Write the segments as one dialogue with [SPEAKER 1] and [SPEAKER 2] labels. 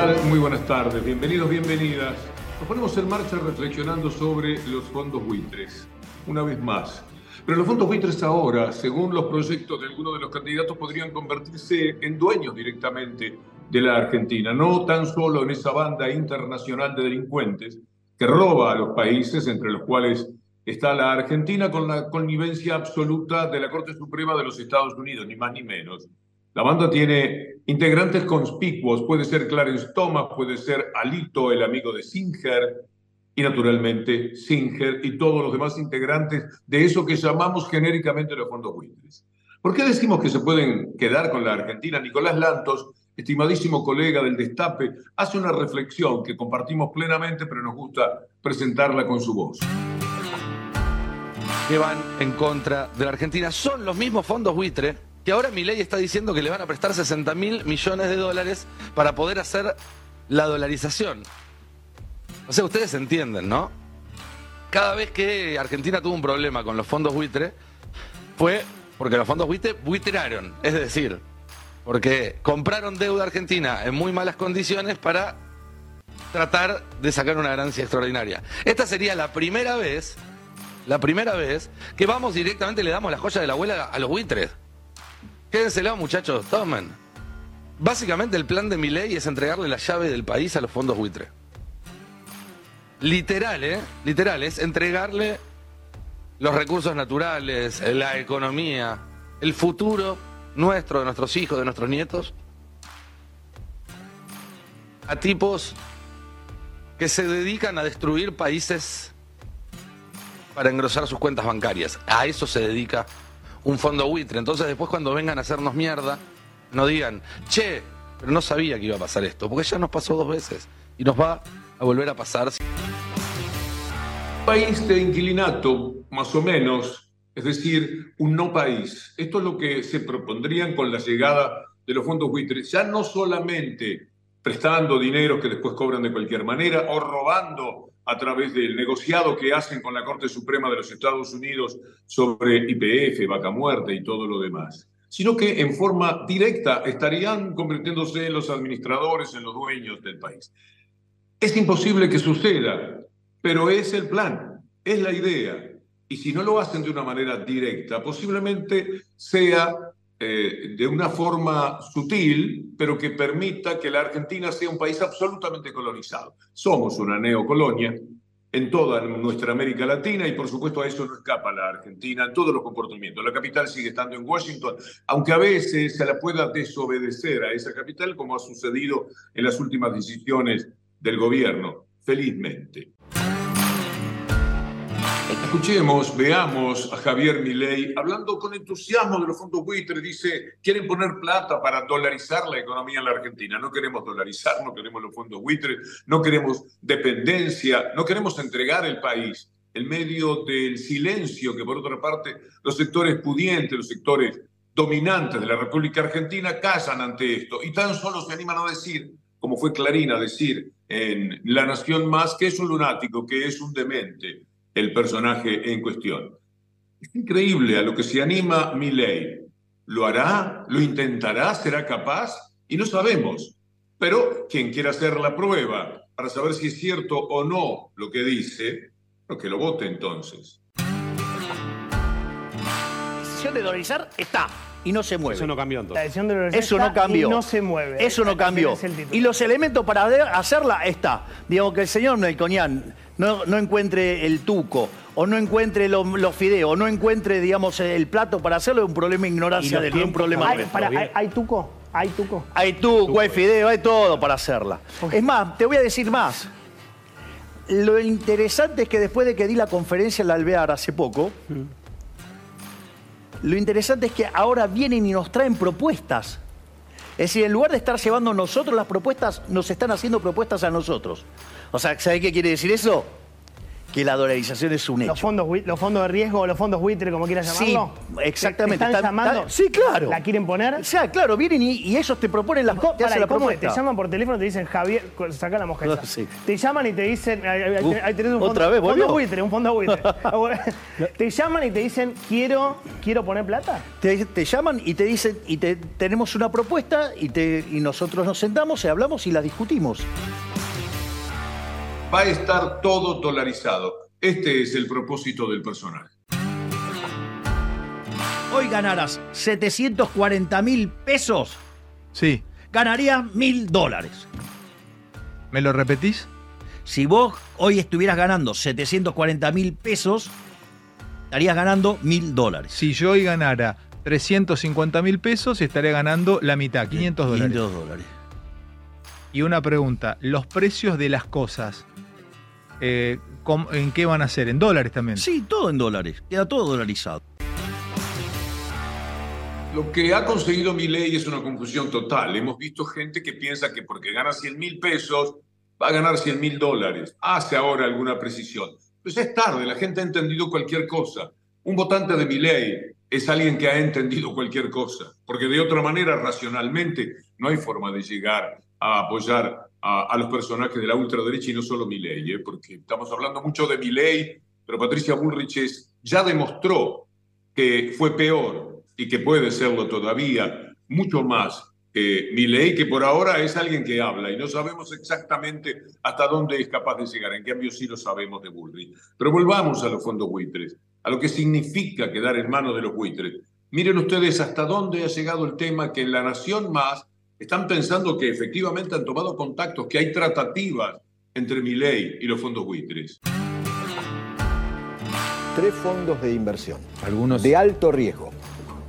[SPEAKER 1] tal? Muy buenas tardes, bienvenidos, bienvenidas. Nos ponemos en marcha reflexionando sobre los fondos buitres, una vez más. Pero los fondos buitres ahora, según los proyectos de algunos de los candidatos, podrían convertirse en dueños directamente de la Argentina, no tan solo en esa banda internacional de delincuentes que roba a los países, entre los cuales está la Argentina, con la connivencia absoluta de la Corte Suprema de los Estados Unidos, ni más ni menos. La banda tiene integrantes conspicuos, puede ser Clarence Thomas, puede ser Alito, el amigo de Singer, y naturalmente Singer y todos los demás integrantes de eso que llamamos genéricamente los fondos buitres. ¿Por qué decimos que se pueden quedar con la Argentina? Nicolás Lantos, estimadísimo colega del Destape, hace una reflexión que compartimos plenamente, pero nos gusta presentarla con su voz.
[SPEAKER 2] Que van en contra de la Argentina. Son los mismos fondos buitre que ahora mi ley está diciendo que le van a prestar 60 mil millones de dólares para poder hacer la dolarización. O sea, ustedes entienden, ¿no? Cada vez que Argentina tuvo un problema con los fondos buitre, fue porque los fondos buitre buitraron. Es decir, porque compraron deuda argentina en muy malas condiciones para tratar de sacar una ganancia extraordinaria. Esta sería la primera vez, la primera vez que vamos directamente le damos la joya de la abuela a los buitres. Quédenselo, muchachos, tomen. Básicamente el plan de mi ley es entregarle la llave del país a los fondos buitre. Literal, ¿eh? Literal, es entregarle los recursos naturales, la economía, el futuro nuestro, de nuestros hijos, de nuestros nietos, a tipos que se dedican a destruir países para engrosar sus cuentas bancarias. A eso se dedica un fondo buitre. Entonces después cuando vengan a hacernos mierda, no digan, che, pero no sabía que iba a pasar esto, porque ya nos pasó dos veces y nos va a volver a pasar.
[SPEAKER 1] País de inquilinato, más o menos, es decir, un no país. Esto es lo que se propondrían con la llegada de los fondos buitres, ya no solamente prestando dinero que después cobran de cualquier manera o robando a través del negociado que hacen con la Corte Suprema de los Estados Unidos sobre IPF, vaca muerte y todo lo demás, sino que en forma directa estarían convirtiéndose en los administradores, en los dueños del país. Es imposible que suceda, pero es el plan, es la idea. Y si no lo hacen de una manera directa, posiblemente sea eh, de una forma sutil, pero que permita que la Argentina sea un país absolutamente colonizado. Somos una neocolonia en toda nuestra América Latina y por supuesto a eso no escapa la Argentina en todos los comportamientos. La capital sigue estando en Washington, aunque a veces se la pueda desobedecer a esa capital como ha sucedido en las últimas decisiones del gobierno, felizmente. Escuchemos, veamos a Javier Milei hablando con entusiasmo de los fondos buitres. Dice, quieren poner plata para dolarizar la economía en la Argentina. No queremos dolarizar, no queremos los fondos buitres, no queremos dependencia, no queremos entregar el país en medio del silencio que por otra parte los sectores pudientes, los sectores dominantes de la República Argentina callan ante esto y tan solo se animan a decir, como fue Clarina decir en La Nación Más, que es un lunático, que es un demente el personaje en cuestión. Es increíble a lo que se anima ley. ¿Lo hará? ¿Lo intentará? ¿Será capaz? Y no sabemos. Pero quien quiera hacer la prueba para saber si es cierto o no lo que dice, lo que lo vote entonces.
[SPEAKER 3] La decisión de dolarizar está y no se mueve.
[SPEAKER 4] Eso no cambió entonces.
[SPEAKER 5] La decisión de dolarizar
[SPEAKER 3] Eso no cambió.
[SPEAKER 5] Y no se mueve.
[SPEAKER 3] Eso no cambió. Y los elementos para hacerla está. Digamos que el señor Melconian no, no encuentre el tuco, o no encuentre lo- los fideos, o no encuentre, digamos, el plato para hacerlo, es un problema de ignorancia
[SPEAKER 4] los
[SPEAKER 3] de él, no es un problema
[SPEAKER 5] Hay, para, hay, hay tuco. Hay tuco.
[SPEAKER 3] Hay tuco, hay fideo, hay todo para hacerla. Es más, te voy a decir más. Lo interesante es que después de que di la conferencia en la Alvear hace poco, lo interesante es que ahora vienen y nos traen propuestas. Es decir, en lugar de estar llevando nosotros las propuestas, nos están haciendo propuestas a nosotros. O sea, ¿sabés qué quiere decir eso? Que la dolarización es un hecho.
[SPEAKER 5] Los fondos, los fondos de riesgo los fondos buitre, como quieras
[SPEAKER 3] Sí,
[SPEAKER 5] llamarlo.
[SPEAKER 3] exactamente.
[SPEAKER 5] ¿Te están
[SPEAKER 3] Está-
[SPEAKER 5] llamando?
[SPEAKER 3] está- sí, claro.
[SPEAKER 5] ¿La quieren poner?
[SPEAKER 3] O sea, claro, vienen y, y ellos te proponen la,
[SPEAKER 5] ¿Cómo,
[SPEAKER 3] te la
[SPEAKER 5] ¿cómo es?
[SPEAKER 3] propuesta.
[SPEAKER 5] Te llaman por teléfono y te dicen, Javier, saca la mosqueta.
[SPEAKER 3] Sí.
[SPEAKER 5] Te llaman y te dicen, ahí, tenés un fondo,
[SPEAKER 3] ¿otra vez volvió?
[SPEAKER 5] fondo buitre, un fondo buitre. te llaman y te dicen, quiero, quiero poner plata.
[SPEAKER 3] Te, te llaman y te dicen, y te, tenemos una propuesta y, te, y nosotros nos sentamos y hablamos y la discutimos.
[SPEAKER 1] Va a estar todo dolarizado. Este es el propósito del personaje.
[SPEAKER 3] Hoy ganarás 740 mil pesos,
[SPEAKER 4] Sí.
[SPEAKER 3] ganarías mil dólares.
[SPEAKER 4] ¿Me lo repetís?
[SPEAKER 3] Si vos hoy estuvieras ganando 740 mil pesos, estarías ganando mil dólares.
[SPEAKER 4] Si yo hoy ganara 350 mil pesos, estaría ganando la mitad, 500 dólares.
[SPEAKER 3] 500 dólares.
[SPEAKER 4] Y una pregunta, ¿los precios de las cosas, eh, ¿cómo- ¿en qué van a ser? ¿En dólares también?
[SPEAKER 3] Sí, todo en dólares. Queda todo dolarizado.
[SPEAKER 1] Lo que ha conseguido mi ley es una confusión total. Hemos visto gente que piensa que porque gana 100 mil pesos va a ganar 100 mil dólares. Hace ahora alguna precisión. Pues es tarde, la gente ha entendido cualquier cosa. Un votante de mi ley es alguien que ha entendido cualquier cosa, porque de otra manera, racionalmente, no hay forma de llegar a apoyar a, a los personajes de la ultraderecha y no solo mi ley, porque estamos hablando mucho de mi ley, pero Patricia Bullrich es- ya demostró que fue peor y que puede serlo todavía mucho más que Milei, que por ahora es alguien que habla y no sabemos exactamente hasta dónde es capaz de llegar. En cambio, sí lo sabemos de Bullrich. Pero volvamos a los fondos buitres, a lo que significa quedar en manos de los buitres. Miren ustedes hasta dónde ha llegado el tema que en La Nación Más están pensando que efectivamente han tomado contactos, que hay tratativas entre Milei y los fondos buitres.
[SPEAKER 6] Tres fondos de inversión.
[SPEAKER 7] Algunos
[SPEAKER 6] De alto riesgo.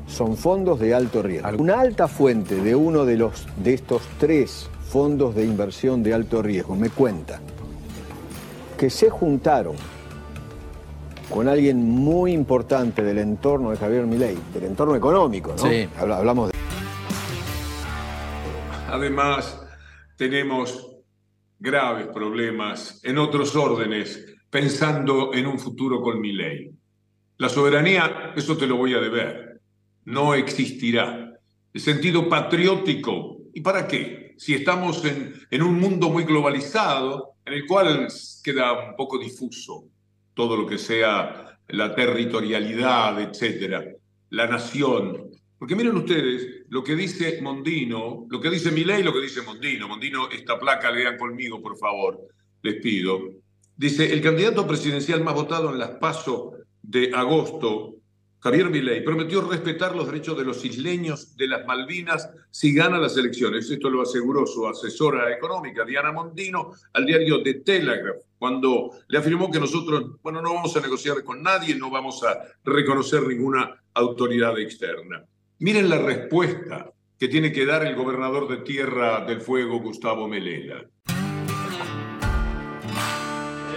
[SPEAKER 6] Son fondos de alto riesgo. Una alta fuente de uno de, los, de estos tres fondos de inversión de alto riesgo me cuenta que se juntaron con alguien muy importante del entorno de Javier Milei, del entorno económico, ¿no?
[SPEAKER 7] Sí.
[SPEAKER 6] Habla- hablamos de
[SPEAKER 1] Además, tenemos graves problemas en otros órdenes pensando en un futuro con mi ley. La soberanía, eso te lo voy a deber, no existirá. El sentido patriótico, ¿y para qué? Si estamos en, en un mundo muy globalizado, en el cual queda un poco difuso todo lo que sea la territorialidad, etcétera, la nación. Porque miren ustedes lo que dice Mondino, lo que dice Milei, lo que dice Mondino. Mondino, esta placa lean conmigo, por favor, les pido. Dice, el candidato presidencial más votado en las PASO de agosto, Javier Milei, prometió respetar los derechos de los isleños de las Malvinas si gana las elecciones. Esto lo aseguró su asesora económica, Diana Mondino, al diario The Telegraph, cuando le afirmó que nosotros, bueno, no vamos a negociar con nadie, no vamos a reconocer ninguna autoridad externa. Miren la respuesta que tiene que dar el gobernador de Tierra del Fuego, Gustavo Melela.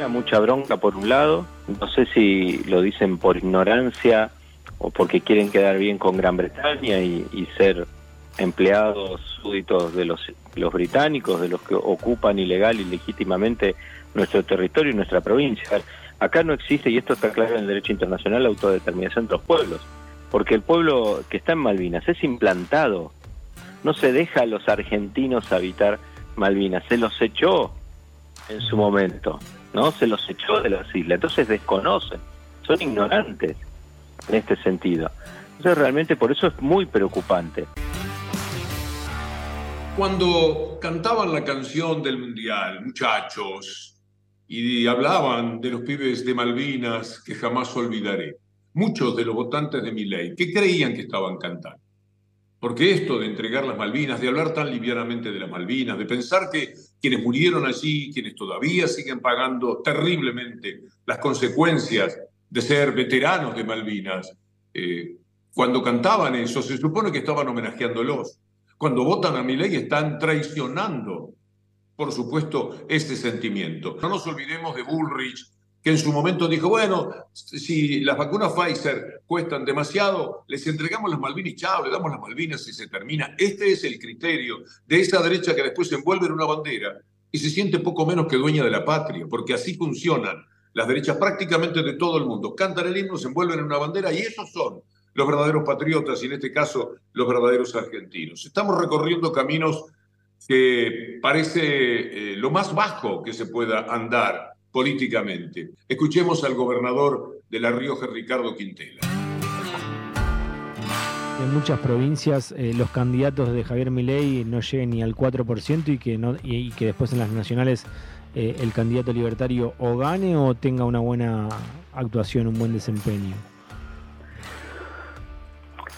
[SPEAKER 8] Mucha bronca por un lado, no sé si lo dicen por ignorancia o porque quieren quedar bien con Gran Bretaña y, ser empleados súditos de los, británicos, de los que ocupan ilegal y legítimamente nuestro territorio y nuestra provincia. Acá no existe, y esto está claro en el derecho internacional, la autodeterminación de los pueblos, porque el pueblo que está en Malvinas es implantado, no se deja a los argentinos habitar Malvinas, se los echó en su momento, ¿no? Se los echó de las islas, entonces desconocen, son ignorantes en este sentido. Entonces realmente por eso es muy preocupante.
[SPEAKER 1] Cuando cantaban la canción del Mundial, muchachos, y hablaban de los pibes de Malvinas que jamás olvidaré, muchos de los votantes de mi ley, ¿qué creían que estaban cantando? Porque esto de entregar las Malvinas, de hablar tan livianamente de las Malvinas, de pensar que quienes murieron allí, quienes todavía siguen pagando terriblemente las consecuencias de ser veteranos de Malvinas, eh, cuando cantaban eso, se supone que estaban homenajeándolos. Cuando votan a mi ley están traicionando, por supuesto, este sentimiento. No nos olvidemos de Bullrich, que en su momento dijo, bueno, si las vacunas Pfizer cuestan demasiado, les entregamos las Malvinas chao, le damos las Malvinas y se termina. Este es el criterio de esa derecha que después se envuelve en una bandera y se siente poco menos que dueña de la patria, porque así funcionan las derechas prácticamente de todo el mundo. Cantan el himno, se envuelven en una bandera y esos son los verdaderos patriotas y en este caso los verdaderos argentinos. Estamos recorriendo caminos que parece eh, lo más bajo que se pueda andar políticamente. Escuchemos al gobernador de La Rioja, Ricardo Quintela.
[SPEAKER 7] En muchas provincias eh, los candidatos de Javier Milei no lleguen ni al 4% y que, no, y, que después en las nacionales eh, el candidato libertario o gane o tenga una buena actuación, un buen desempeño.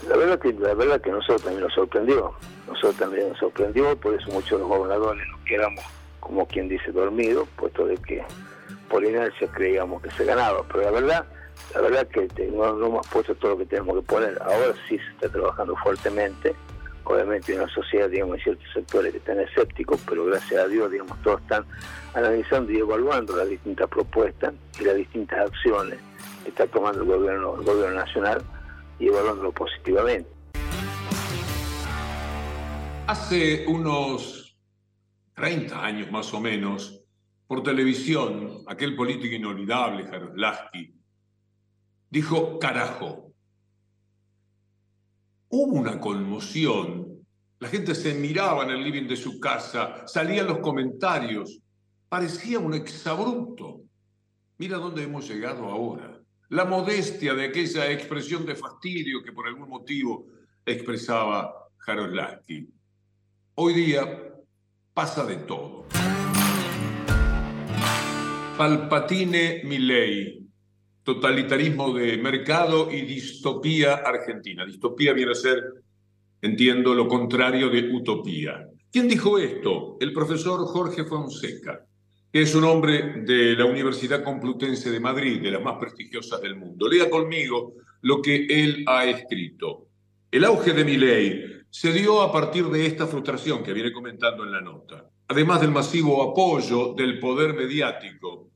[SPEAKER 9] La verdad que la verdad que nosotros también nos sorprendió, nosotros también nos sorprendió, por eso muchos de los gobernadores nos quedamos como quien dice dormidos, puesto de que por inercia creíamos que se ganaba, pero la verdad, la verdad que no, no hemos puesto todo lo que tenemos que poner, ahora sí se está trabajando fuertemente, obviamente en la sociedad, digamos, hay ciertos sectores que están escépticos, pero gracias a Dios, digamos, todos están analizando y evaluando las distintas propuestas y las distintas acciones que está tomando el gobierno, el gobierno nacional y evaluándolo positivamente.
[SPEAKER 1] Hace unos 30 años más o menos, por televisión, aquel político inolvidable, Lasky, dijo carajo. Hubo una conmoción. La gente se miraba en el living de su casa, salían los comentarios. Parecía un exabrupto. Mira dónde hemos llegado ahora. La modestia de aquella expresión de fastidio que por algún motivo expresaba Lasky. Hoy día pasa de todo. Palpatine Milley, totalitarismo de mercado y distopía argentina. Distopía viene a ser, entiendo, lo contrario de utopía. ¿Quién dijo esto? El profesor Jorge Fonseca, que es un hombre de la Universidad Complutense de Madrid, de las más prestigiosas del mundo. Lea conmigo lo que él ha escrito. El auge de Milley se dio a partir de esta frustración que viene comentando en la nota además del masivo apoyo del poder mediático,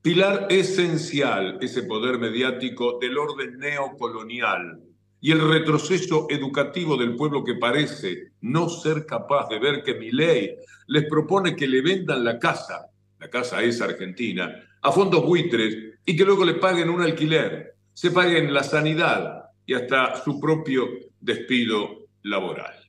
[SPEAKER 1] pilar esencial ese poder mediático del orden neocolonial y el retroceso educativo del pueblo que parece no ser capaz de ver que mi ley les propone que le vendan la casa, la casa es argentina, a fondos buitres y que luego le paguen un alquiler, se paguen la sanidad y hasta su propio despido laboral.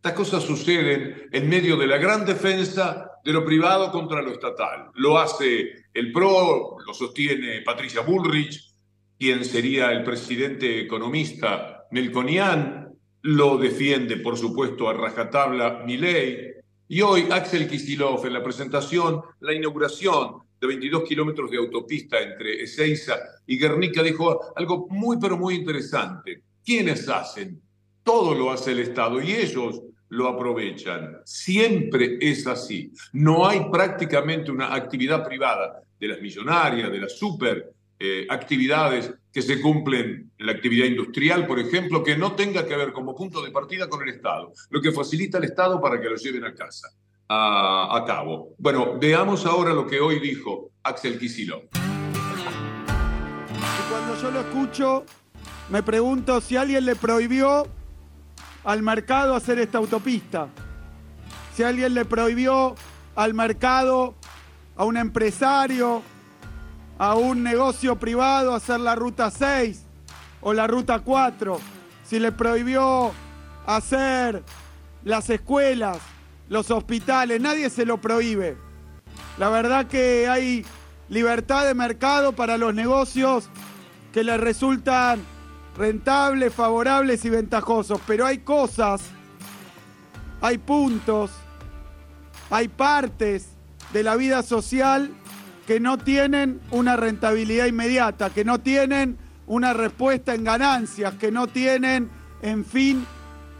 [SPEAKER 1] Estas cosas suceden en medio de la gran defensa de lo privado contra lo estatal. Lo hace el PRO, lo sostiene Patricia Bullrich, quien sería el presidente economista Melconian, lo defiende, por supuesto, a rajatabla Milei, y hoy Axel Kisilov en la presentación, la inauguración de 22 kilómetros de autopista entre Ezeiza y Guernica dijo algo muy, pero muy interesante. ¿Quiénes hacen? Todo lo hace el Estado y ellos lo aprovechan. Siempre es así. No hay prácticamente una actividad privada de las millonarias, de las super eh, actividades que se cumplen en la actividad industrial, por ejemplo, que no tenga que ver como punto de partida con el Estado, lo que facilita el Estado para que lo lleven a casa, a, a cabo. Bueno, veamos ahora lo que hoy dijo Axel Kicillof.
[SPEAKER 10] Cuando yo lo escucho, me pregunto si alguien le prohibió al mercado hacer esta autopista. Si alguien le prohibió al mercado, a un empresario, a un negocio privado hacer la ruta 6 o la ruta 4, si le prohibió hacer las escuelas, los hospitales, nadie se lo prohíbe. La verdad que hay libertad de mercado para los negocios que le resultan rentables, favorables y ventajosos, pero hay cosas, hay puntos, hay partes de la vida social que no tienen una rentabilidad inmediata, que no tienen una respuesta en ganancias, que no tienen, en fin,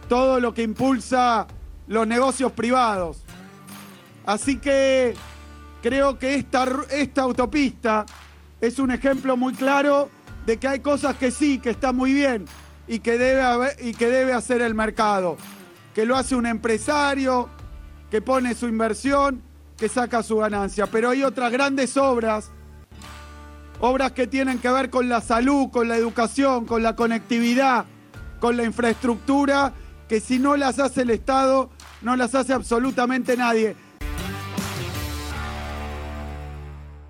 [SPEAKER 10] todo lo que impulsa los negocios privados. Así que creo que esta, esta autopista es un ejemplo muy claro de que hay cosas que sí, que está muy bien y que debe, haber, y que debe hacer el mercado, que lo hace un empresario, que pone su inversión, que saca su ganancia. Pero hay otras grandes obras, obras que tienen que ver con la salud, con la educación, con la conectividad, con la infraestructura, que si no las hace el Estado, no las hace absolutamente nadie.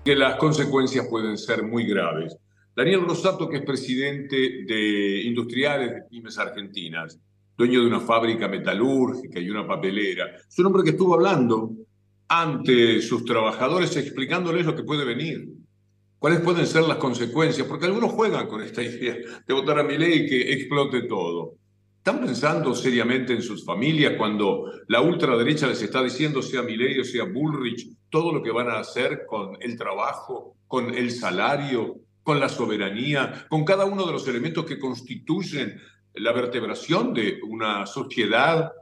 [SPEAKER 1] que las consecuencias pueden ser muy graves. Daniel Rosato, que es presidente de Industriales de Pymes Argentinas, dueño de una fábrica metalúrgica y una papelera, es un hombre que estuvo hablando ante sus trabajadores explicándoles lo que puede venir, cuáles pueden ser las consecuencias, porque algunos juegan con esta idea de votar a mi ley y que explote todo. ¿Están pensando seriamente en sus familias cuando la ultraderecha les está diciendo, sea Milei o sea Bullrich, todo lo que van a hacer con el trabajo, con el salario, con la soberanía, con cada uno de los elementos que constituyen la vertebración de una sociedad,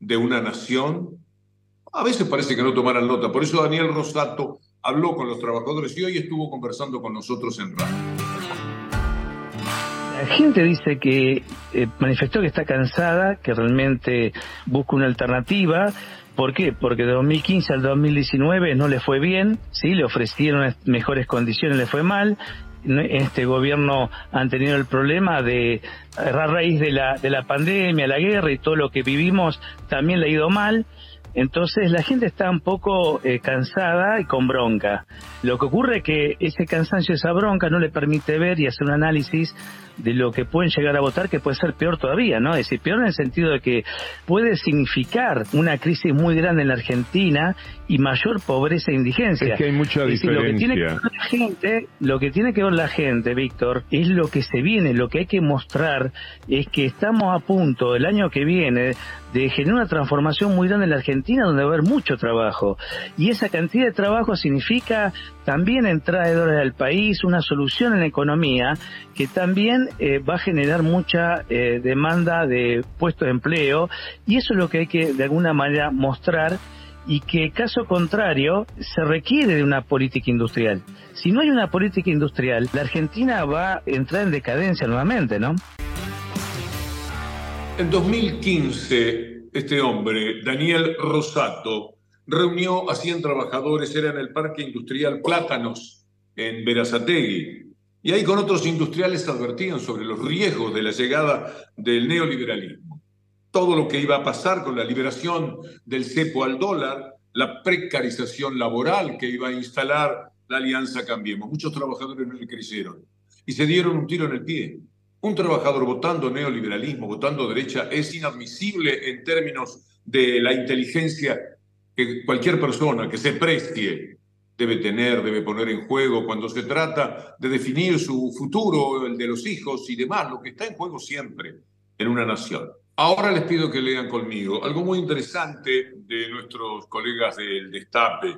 [SPEAKER 1] de una nación? A veces parece que no tomaran nota. Por eso Daniel Rosato habló con los trabajadores y hoy estuvo conversando con nosotros en radio.
[SPEAKER 11] La gente dice que eh, manifestó que está cansada, que realmente busca una alternativa. ¿Por qué? Porque de 2015 al 2019 no le fue bien, sí, le ofrecieron mejores condiciones, le fue mal. Este gobierno han tenido el problema de, a raíz de la, de la pandemia, la guerra y todo lo que vivimos, también le ha ido mal. Entonces la gente está un poco eh, cansada y con bronca. Lo que ocurre es que ese cansancio, esa bronca no le permite ver y hacer un análisis de lo que pueden llegar a votar, que puede ser peor todavía, ¿no? Es decir, peor en el sentido de que puede significar una crisis muy grande en la Argentina y mayor pobreza e indigencia.
[SPEAKER 12] Es que hay mucha diferencia.
[SPEAKER 11] lo que tiene que ver la gente, lo que tiene que ver la gente, Víctor, es lo que se viene, lo que hay que mostrar es que estamos a punto el año que viene de generar una transformación muy grande en la Argentina donde va a haber mucho trabajo. Y esa cantidad de trabajo significa también entrada de dólares al país, una solución en la economía que también eh, va a generar mucha eh, demanda de puestos de empleo y eso es lo que hay que de alguna manera mostrar y que caso contrario se requiere de una política industrial. Si no hay una política industrial, la Argentina va a entrar en decadencia nuevamente, ¿no?
[SPEAKER 1] En 2015, este hombre, Daniel Rosato, reunió a 100 trabajadores, era en el Parque Industrial Plátanos, en Verazategui. Y ahí con otros industriales advertían sobre los riesgos de la llegada del neoliberalismo. Todo lo que iba a pasar con la liberación del cepo al dólar, la precarización laboral que iba a instalar la Alianza Cambiemos. Muchos trabajadores no le creyeron y se dieron un tiro en el pie. Un trabajador votando neoliberalismo, votando derecha, es inadmisible en términos de la inteligencia que cualquier persona que se precie debe tener, debe poner en juego cuando se trata de definir su futuro, el de los hijos y demás, lo que está en juego siempre en una nación. Ahora les pido que lean conmigo algo muy interesante de nuestros colegas del Destape.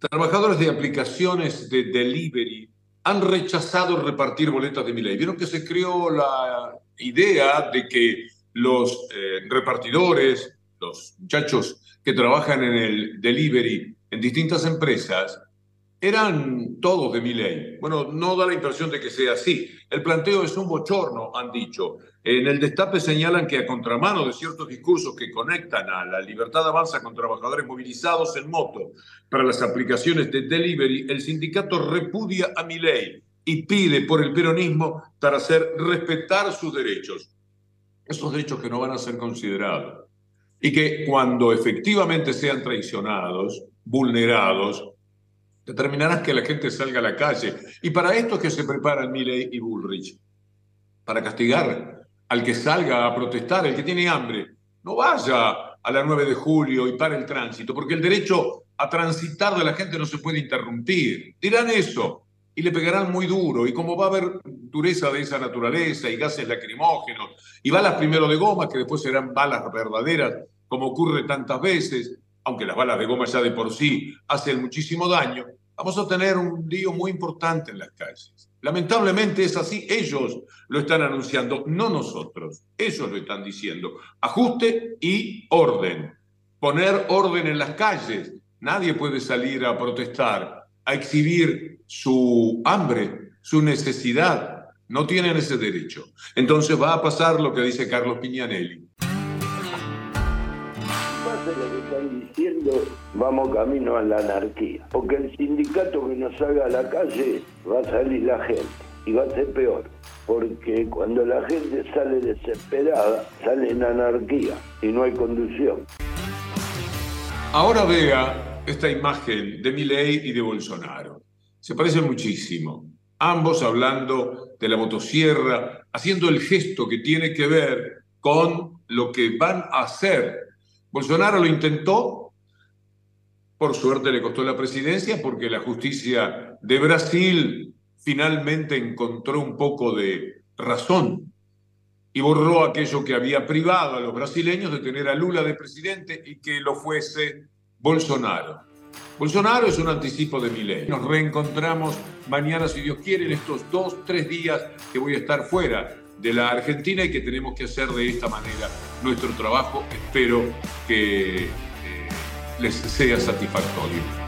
[SPEAKER 1] Trabajadores de aplicaciones de delivery han rechazado repartir boletas de ley. Vieron que se creó la idea de que los eh, repartidores, los muchachos que trabajan en el delivery en distintas empresas eran todos de mi ley. Bueno, no da la impresión de que sea así. El planteo es un bochorno, han dicho. En el destape señalan que a contramano de ciertos discursos que conectan a la libertad avanza con trabajadores movilizados en moto para las aplicaciones de delivery, el sindicato repudia a mi ley y pide por el peronismo para hacer respetar sus derechos. Esos derechos que no van a ser considerados y que cuando efectivamente sean traicionados, vulnerados, determinarán que la gente salga a la calle. Y para esto es que se preparan Milley y Bullrich, para castigar al que salga a protestar, el que tiene hambre. No vaya a la 9 de julio y para el tránsito, porque el derecho a transitar de la gente no se puede interrumpir. Dirán eso y le pegarán muy duro. Y como va a haber dureza de esa naturaleza y gases lacrimógenos y balas primero de goma, que después serán balas verdaderas, como ocurre tantas veces, aunque las balas de goma ya de por sí hacen muchísimo daño, vamos a tener un lío muy importante en las calles. Lamentablemente es así, ellos lo están anunciando, no nosotros, ellos lo están diciendo. Ajuste y orden, poner orden en las calles. Nadie puede salir a protestar, a exhibir su hambre, su necesidad. No tienen ese derecho. Entonces va a pasar lo que dice Carlos Piñanelli
[SPEAKER 13] diciendo vamos camino a la anarquía. Porque el sindicato que nos salga a la calle va a salir la gente y va a ser peor. Porque cuando la gente sale desesperada, sale en anarquía y no hay conducción.
[SPEAKER 1] Ahora vea esta imagen de Milei y de Bolsonaro. se parecen muchísimo. Ambos hablando de la motosierra, haciendo el gesto que tiene que ver con lo que van a hacer. Bolsonaro lo intentó, por suerte le costó la presidencia porque la justicia de Brasil finalmente encontró un poco de razón y borró aquello que había privado a los brasileños de tener a Lula de presidente y que lo fuese Bolsonaro. Bolsonaro es un anticipo de mi ley. Nos reencontramos mañana, si Dios quiere, en estos dos, tres días que voy a estar fuera de la Argentina y que tenemos que hacer de esta manera nuestro trabajo. Espero que eh, les sea satisfactorio.